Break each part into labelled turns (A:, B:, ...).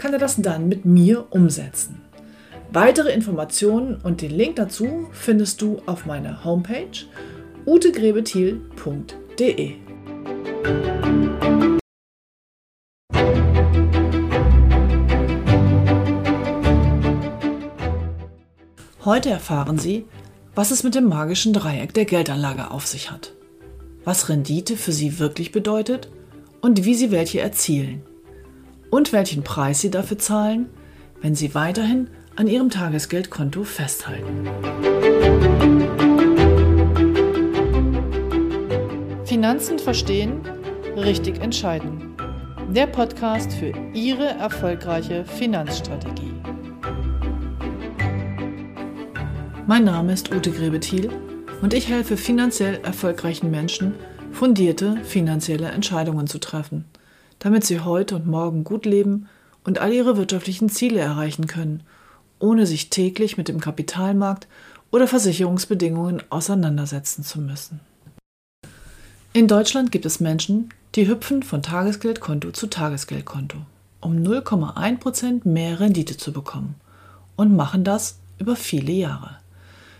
A: kann er das dann mit mir umsetzen. Weitere Informationen und den Link dazu findest du auf meiner Homepage utegrebethiel.de. Heute erfahren Sie, was es mit dem magischen Dreieck der Geldanlage auf sich hat, was Rendite für Sie wirklich bedeutet und wie Sie welche erzielen und welchen Preis Sie dafür zahlen, wenn Sie weiterhin an Ihrem Tagesgeldkonto festhalten. Finanzen verstehen, richtig entscheiden. Der Podcast für Ihre erfolgreiche Finanzstrategie. Mein Name ist Ute Grebethiel und ich helfe finanziell erfolgreichen Menschen, fundierte finanzielle Entscheidungen zu treffen, damit sie heute und morgen gut leben und all ihre wirtschaftlichen Ziele erreichen können, ohne sich täglich mit dem Kapitalmarkt oder Versicherungsbedingungen auseinandersetzen zu müssen. In Deutschland gibt es Menschen, die hüpfen von Tagesgeldkonto zu Tagesgeldkonto, um 0,1% mehr Rendite zu bekommen und machen das über viele Jahre.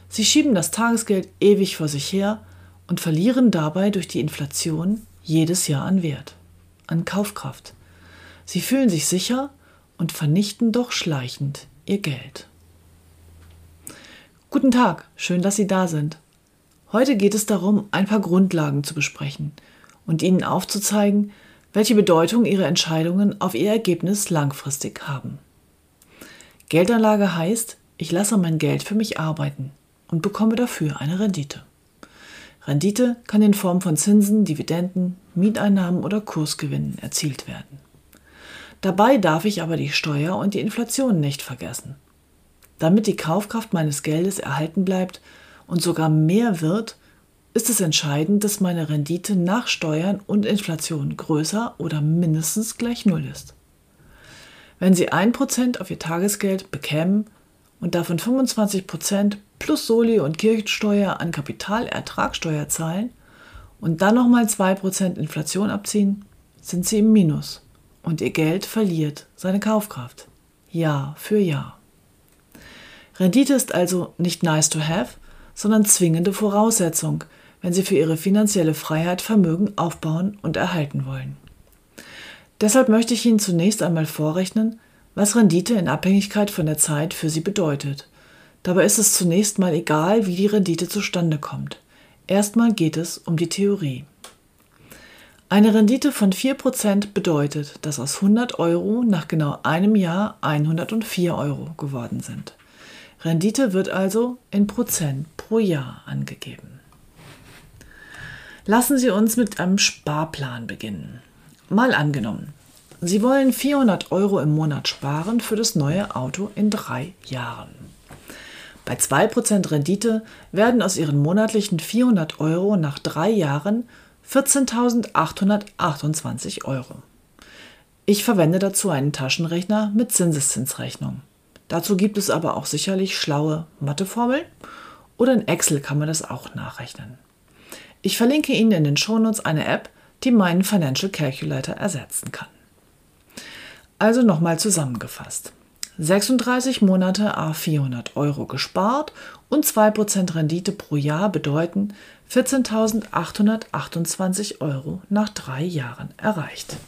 A: Sie schieben das Tagesgeld ewig vor sich her und verlieren dabei durch die Inflation jedes Jahr an Wert, an Kaufkraft. Sie fühlen sich sicher und vernichten doch schleichend ihr Geld. Guten Tag, schön, dass Sie da sind. Heute geht es darum, ein paar Grundlagen zu besprechen und Ihnen aufzuzeigen, welche Bedeutung Ihre Entscheidungen auf Ihr Ergebnis langfristig haben. Geldanlage heißt, ich lasse mein Geld für mich arbeiten und bekomme dafür eine Rendite. Rendite kann in Form von Zinsen, Dividenden, Mieteinnahmen oder Kursgewinnen erzielt werden. Dabei darf ich aber die Steuer und die Inflation nicht vergessen. Damit die Kaufkraft meines Geldes erhalten bleibt und sogar mehr wird, ist es entscheidend, dass meine Rendite nach Steuern und Inflation größer oder mindestens gleich Null ist. Wenn Sie 1% auf Ihr Tagesgeld bekämen und davon 25% plus Soli und Kirchensteuer an Kapitalertragssteuer zahlen und dann nochmal 2% Inflation abziehen, sind sie im Minus und ihr Geld verliert seine Kaufkraft. Jahr für Jahr. Rendite ist also nicht nice to have, sondern zwingende Voraussetzung, wenn Sie für Ihre finanzielle Freiheit Vermögen aufbauen und erhalten wollen. Deshalb möchte ich Ihnen zunächst einmal vorrechnen, was Rendite in Abhängigkeit von der Zeit für Sie bedeutet Dabei ist es zunächst mal egal, wie die Rendite zustande kommt. Erstmal geht es um die Theorie. Eine Rendite von 4% bedeutet, dass aus 100 Euro nach genau einem Jahr 104 Euro geworden sind. Rendite wird also in Prozent pro Jahr angegeben. Lassen Sie uns mit einem Sparplan beginnen. Mal angenommen, Sie wollen 400 Euro im Monat sparen für das neue Auto in drei Jahren. Bei 2% Rendite werden aus Ihren monatlichen 400 Euro nach drei Jahren 14.828 Euro. Ich verwende dazu einen Taschenrechner mit Zinseszinsrechnung. Dazu gibt es aber auch sicherlich schlaue Matheformeln oder in Excel kann man das auch nachrechnen. Ich verlinke Ihnen in den Shownotes eine App, die meinen Financial Calculator ersetzen kann. Also nochmal zusammengefasst. 36 Monate a 400 Euro gespart und 2% Rendite pro Jahr bedeuten 14.828 Euro nach drei Jahren erreicht.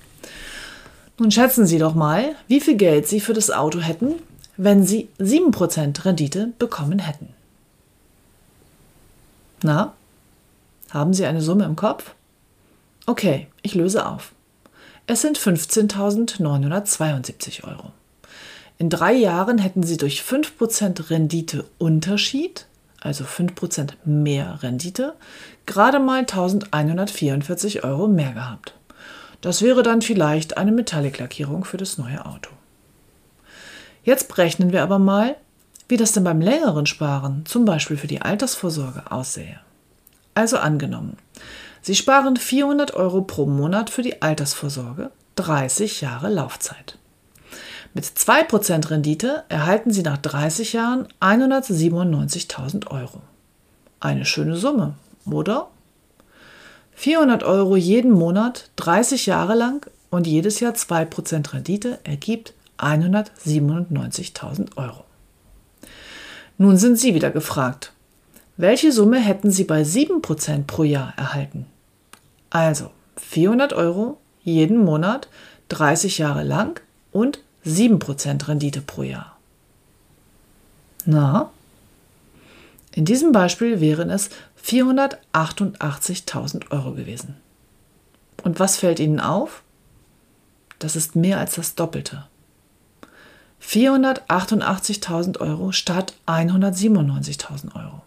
A: Nun schätzen Sie doch mal, wie viel Geld Sie für das Auto hätten, wenn Sie 7% Rendite bekommen hätten. Na, haben Sie eine Summe im Kopf? Okay, ich löse auf. Es sind 15.972 Euro. In drei Jahren hätten sie durch 5% Renditeunterschied, also 5% mehr Rendite, gerade mal 1144 Euro mehr gehabt. Das wäre dann vielleicht eine Metallic-Lackierung für das neue Auto. Jetzt berechnen wir aber mal, wie das denn beim längeren Sparen, zum Beispiel für die Altersvorsorge, aussähe. Also angenommen, Sie sparen 400 Euro pro Monat für die Altersvorsorge, 30 Jahre Laufzeit. Mit 2% Rendite erhalten Sie nach 30 Jahren 197.000 Euro. Eine schöne Summe, oder? 400 Euro jeden Monat, 30 Jahre lang und jedes Jahr 2% Rendite ergibt 197.000 Euro. Nun sind Sie wieder gefragt. Welche Summe hätten Sie bei 7% pro Jahr erhalten? Also 400 Euro jeden Monat, 30 Jahre lang und 7% Rendite pro Jahr. Na? In diesem Beispiel wären es 488.000 Euro gewesen. Und was fällt Ihnen auf? Das ist mehr als das Doppelte. 488.000 Euro statt 197.000 Euro.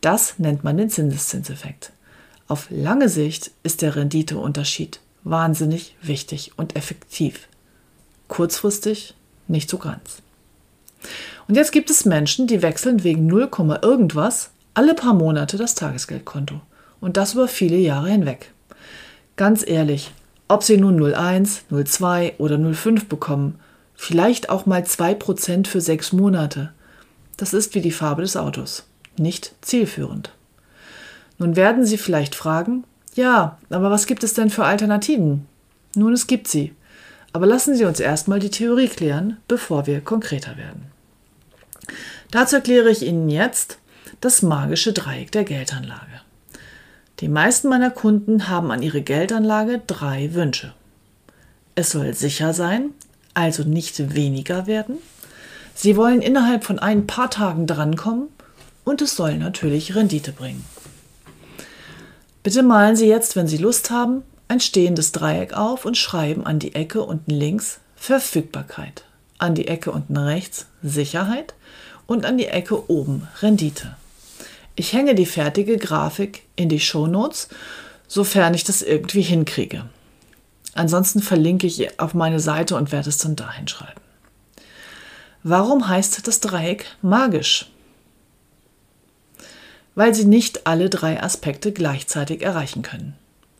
A: Das nennt man den Zinseszinseffekt. Auf lange Sicht ist der Renditeunterschied wahnsinnig wichtig und effektiv. Kurzfristig nicht so ganz. Und jetzt gibt es Menschen, die wechseln wegen 0, irgendwas alle paar Monate das Tagesgeldkonto. Und das über viele Jahre hinweg. Ganz ehrlich, ob sie nun 0,1, 0,2 oder 0,5 bekommen, vielleicht auch mal 2% für sechs Monate, das ist wie die Farbe des Autos, nicht zielführend. Nun werden Sie vielleicht fragen, ja, aber was gibt es denn für Alternativen? Nun, es gibt sie. Aber lassen Sie uns erstmal die Theorie klären, bevor wir konkreter werden. Dazu erkläre ich Ihnen jetzt das magische Dreieck der Geldanlage. Die meisten meiner Kunden haben an ihre Geldanlage drei Wünsche. Es soll sicher sein, also nicht weniger werden. Sie wollen innerhalb von ein paar Tagen drankommen und es soll natürlich Rendite bringen. Bitte malen Sie jetzt, wenn Sie Lust haben, ein stehendes Dreieck auf und schreiben an die Ecke unten links Verfügbarkeit, an die Ecke unten rechts Sicherheit und an die Ecke oben Rendite. Ich hänge die fertige Grafik in die Shownotes, sofern ich das irgendwie hinkriege. Ansonsten verlinke ich auf meine Seite und werde es dann dahin schreiben. Warum heißt das Dreieck magisch? weil sie nicht alle drei Aspekte gleichzeitig erreichen können.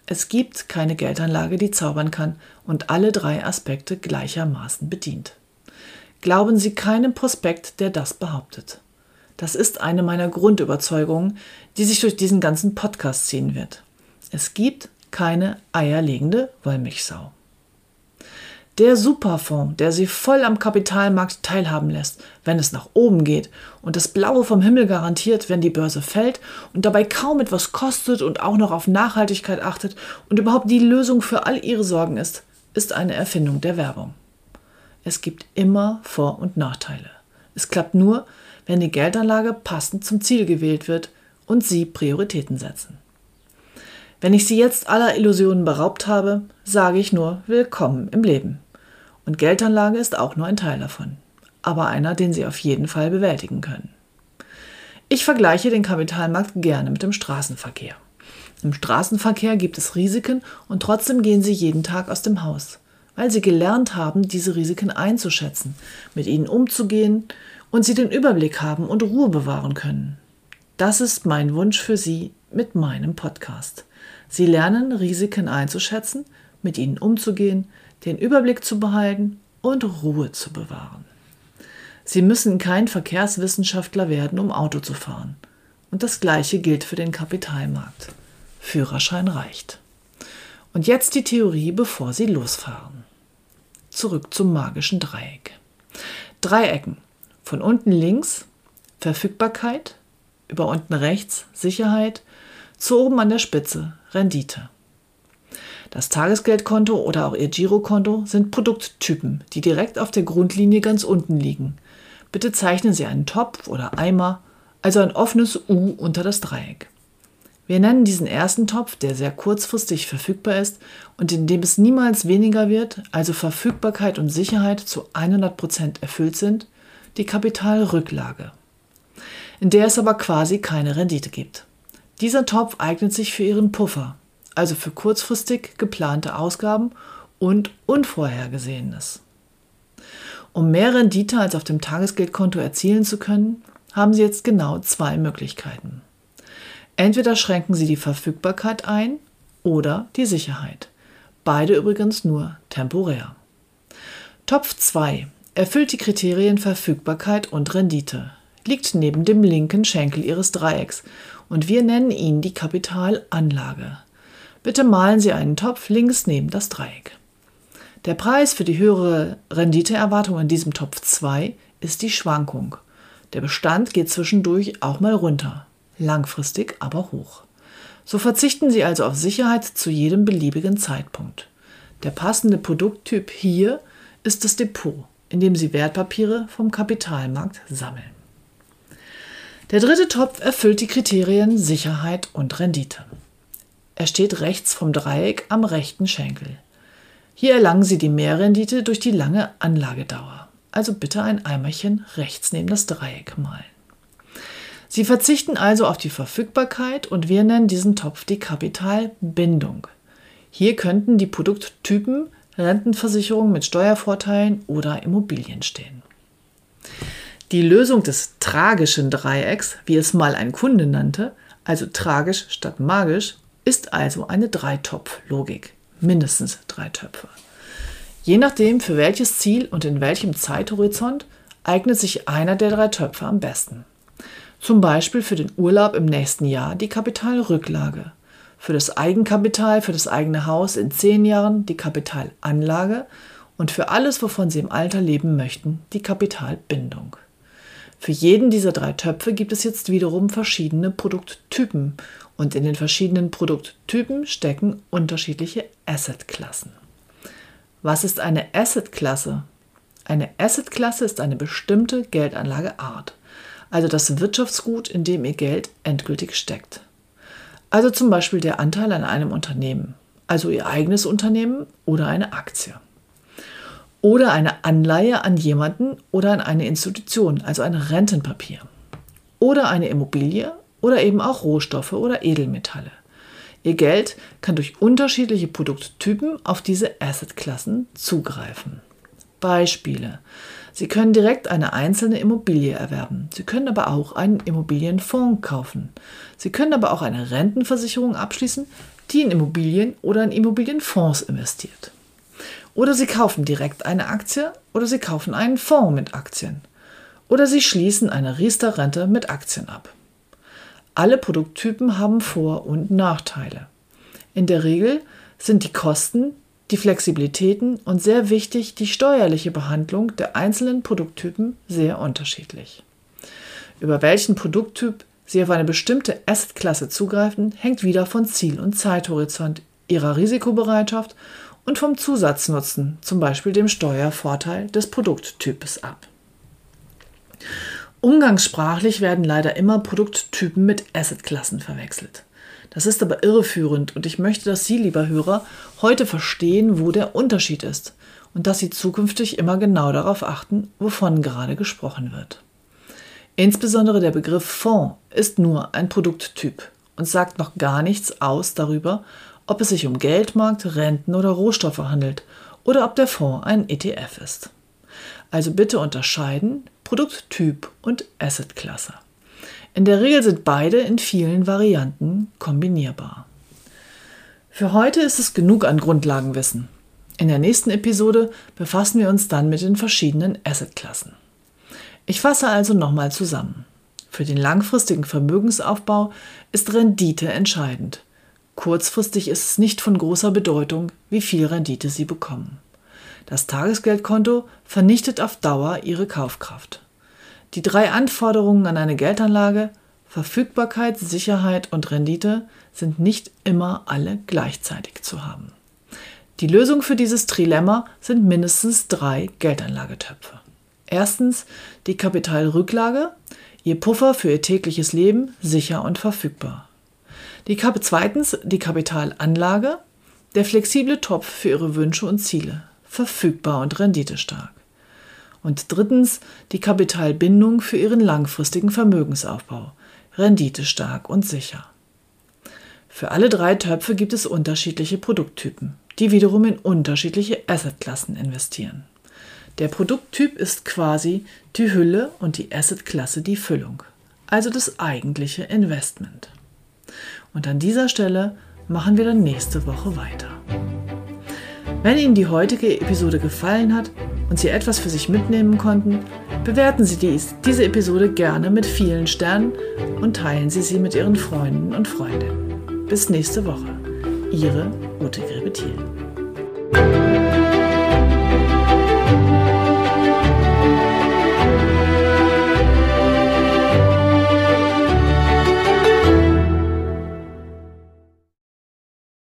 A: Es gibt keine Geldanlage, die zaubern kann und alle drei Aspekte gleichermaßen bedient. Glauben Sie keinem Prospekt, der das behauptet. Das ist eine meiner Grundüberzeugungen, die sich durch diesen ganzen Podcast ziehen wird. Es gibt keine eierlegende Wollmilchsau. Der Superfonds, der Sie voll am Kapitalmarkt teilhaben lässt, wenn es nach oben geht und das Blaue vom Himmel garantiert, wenn die Börse fällt und dabei kaum etwas kostet und auch noch auf Nachhaltigkeit achtet und überhaupt die Lösung für all Ihre Sorgen ist, ist eine Erfindung der Werbung. Es gibt immer Vor- und Nachteile. Es klappt nur, wenn die Geldanlage passend zum Ziel gewählt wird und Sie Prioritäten setzen. Wenn ich Sie jetzt aller Illusionen beraubt habe, sage ich nur Willkommen im Leben. Und Geldanlage ist auch nur ein Teil davon, aber einer, den Sie auf jeden Fall bewältigen können. Ich vergleiche den Kapitalmarkt gerne mit dem Straßenverkehr. Im Straßenverkehr gibt es Risiken und trotzdem gehen Sie jeden Tag aus dem Haus, weil Sie gelernt haben, diese Risiken einzuschätzen, mit ihnen umzugehen und Sie den Überblick haben und Ruhe bewahren können. Das ist mein Wunsch für Sie mit meinem Podcast. Sie lernen, Risiken einzuschätzen, mit ihnen umzugehen, den Überblick zu behalten und Ruhe zu bewahren. Sie müssen kein Verkehrswissenschaftler werden, um Auto zu fahren. Und das Gleiche gilt für den Kapitalmarkt. Führerschein reicht. Und jetzt die Theorie, bevor Sie losfahren. Zurück zum magischen Dreieck. Dreiecken. Von unten links Verfügbarkeit, über unten rechts Sicherheit, zu oben an der Spitze Rendite. Das Tagesgeldkonto oder auch Ihr Girokonto sind Produkttypen, die direkt auf der Grundlinie ganz unten liegen. Bitte zeichnen Sie einen Topf oder Eimer, also ein offenes U unter das Dreieck. Wir nennen diesen ersten Topf, der sehr kurzfristig verfügbar ist und in dem es niemals weniger wird, also Verfügbarkeit und Sicherheit zu 100% erfüllt sind, die Kapitalrücklage, in der es aber quasi keine Rendite gibt. Dieser Topf eignet sich für Ihren Puffer, also für kurzfristig geplante Ausgaben und Unvorhergesehenes. Um mehr Rendite als auf dem Tagesgeldkonto erzielen zu können, haben Sie jetzt genau zwei Möglichkeiten. Entweder schränken Sie die Verfügbarkeit ein oder die Sicherheit. Beide übrigens nur temporär. Topf 2 erfüllt die Kriterien Verfügbarkeit und Rendite, liegt neben dem linken Schenkel Ihres Dreiecks und wir nennen ihn die Kapitalanlage. Bitte malen Sie einen Topf links neben das Dreieck. Der Preis für die höhere Renditeerwartung in diesem Topf 2 ist die Schwankung. Der Bestand geht zwischendurch auch mal runter, langfristig aber hoch. So verzichten Sie also auf Sicherheit zu jedem beliebigen Zeitpunkt. Der passende Produkttyp hier ist das Depot, in dem Sie Wertpapiere vom Kapitalmarkt sammeln. Der dritte Topf erfüllt die Kriterien Sicherheit und Rendite. Er steht rechts vom Dreieck am rechten Schenkel. Hier erlangen Sie die Mehrrendite durch die lange Anlagedauer. Also bitte ein Eimerchen rechts neben das Dreieck malen. Sie verzichten also auf die Verfügbarkeit und wir nennen diesen Topf die Kapitalbindung. Hier könnten die Produkttypen Rentenversicherung mit Steuervorteilen oder Immobilien stehen. Die Lösung des tragischen Dreiecks, wie es mal ein Kunde nannte, also tragisch statt magisch, ist also eine Dreitopf-Logik mindestens drei Töpfe. Je nachdem, für welches Ziel und in welchem Zeithorizont eignet sich einer der drei Töpfe am besten. Zum Beispiel für den Urlaub im nächsten Jahr die Kapitalrücklage, für das Eigenkapital, für das eigene Haus in zehn Jahren die Kapitalanlage und für alles, wovon Sie im Alter leben möchten, die Kapitalbindung. Für jeden dieser drei Töpfe gibt es jetzt wiederum verschiedene Produkttypen und in den verschiedenen Produkttypen stecken unterschiedliche Assetklassen. Was ist eine Assetklasse? Eine Assetklasse ist eine bestimmte Geldanlageart, also das Wirtschaftsgut, in dem Ihr Geld endgültig steckt. Also zum Beispiel der Anteil an einem Unternehmen, also Ihr eigenes Unternehmen oder eine Aktie. Oder eine Anleihe an jemanden oder an eine Institution, also ein Rentenpapier. Oder eine Immobilie oder eben auch Rohstoffe oder Edelmetalle. Ihr Geld kann durch unterschiedliche Produkttypen auf diese Assetklassen zugreifen. Beispiele. Sie können direkt eine einzelne Immobilie erwerben. Sie können aber auch einen Immobilienfonds kaufen. Sie können aber auch eine Rentenversicherung abschließen, die in Immobilien oder in Immobilienfonds investiert. Oder Sie kaufen direkt eine Aktie oder Sie kaufen einen Fonds mit Aktien. Oder Sie schließen eine Riester-Rente mit Aktien ab. Alle Produkttypen haben Vor- und Nachteile. In der Regel sind die Kosten, die Flexibilitäten und sehr wichtig die steuerliche Behandlung der einzelnen Produkttypen sehr unterschiedlich. Über welchen Produkttyp Sie auf eine bestimmte Assetklasse zugreifen, hängt wieder von Ziel und Zeithorizont, Ihrer Risikobereitschaft und vom Zusatznutzen, zum Beispiel dem Steuervorteil des Produkttypes ab. Umgangssprachlich werden leider immer Produkttypen mit Assetklassen verwechselt. Das ist aber irreführend und ich möchte, dass Sie, lieber Hörer, heute verstehen, wo der Unterschied ist und dass Sie zukünftig immer genau darauf achten, wovon gerade gesprochen wird. Insbesondere der Begriff Fonds ist nur ein Produkttyp und sagt noch gar nichts aus darüber, ob es sich um Geldmarkt, Renten oder Rohstoffe handelt oder ob der Fonds ein ETF ist. Also bitte unterscheiden Produkttyp und Assetklasse. In der Regel sind beide in vielen Varianten kombinierbar. Für heute ist es genug an Grundlagenwissen. In der nächsten Episode befassen wir uns dann mit den verschiedenen Assetklassen. Ich fasse also nochmal zusammen. Für den langfristigen Vermögensaufbau ist Rendite entscheidend. Kurzfristig ist es nicht von großer Bedeutung, wie viel Rendite Sie bekommen. Das Tagesgeldkonto vernichtet auf Dauer ihre Kaufkraft. Die drei Anforderungen an eine Geldanlage Verfügbarkeit, Sicherheit und Rendite sind nicht immer alle gleichzeitig zu haben. Die Lösung für dieses Trilemma sind mindestens drei Geldanlagetöpfe. Erstens die Kapitalrücklage, ihr Puffer für ihr tägliches Leben sicher und verfügbar. Die zweitens die Kapitalanlage, der flexible Topf für ihre Wünsche und Ziele verfügbar und renditestark. Und drittens die Kapitalbindung für ihren langfristigen Vermögensaufbau, renditestark und sicher. Für alle drei Töpfe gibt es unterschiedliche Produkttypen, die wiederum in unterschiedliche Assetklassen investieren. Der Produkttyp ist quasi die Hülle und die Assetklasse die Füllung, also das eigentliche Investment. Und an dieser Stelle machen wir dann nächste Woche weiter. Wenn Ihnen die heutige Episode gefallen hat und Sie etwas für sich mitnehmen konnten, bewerten Sie dies, diese Episode gerne mit vielen Sternen und teilen Sie sie mit Ihren Freunden und Freundinnen. Bis nächste Woche. Ihre Ute Grebethiel.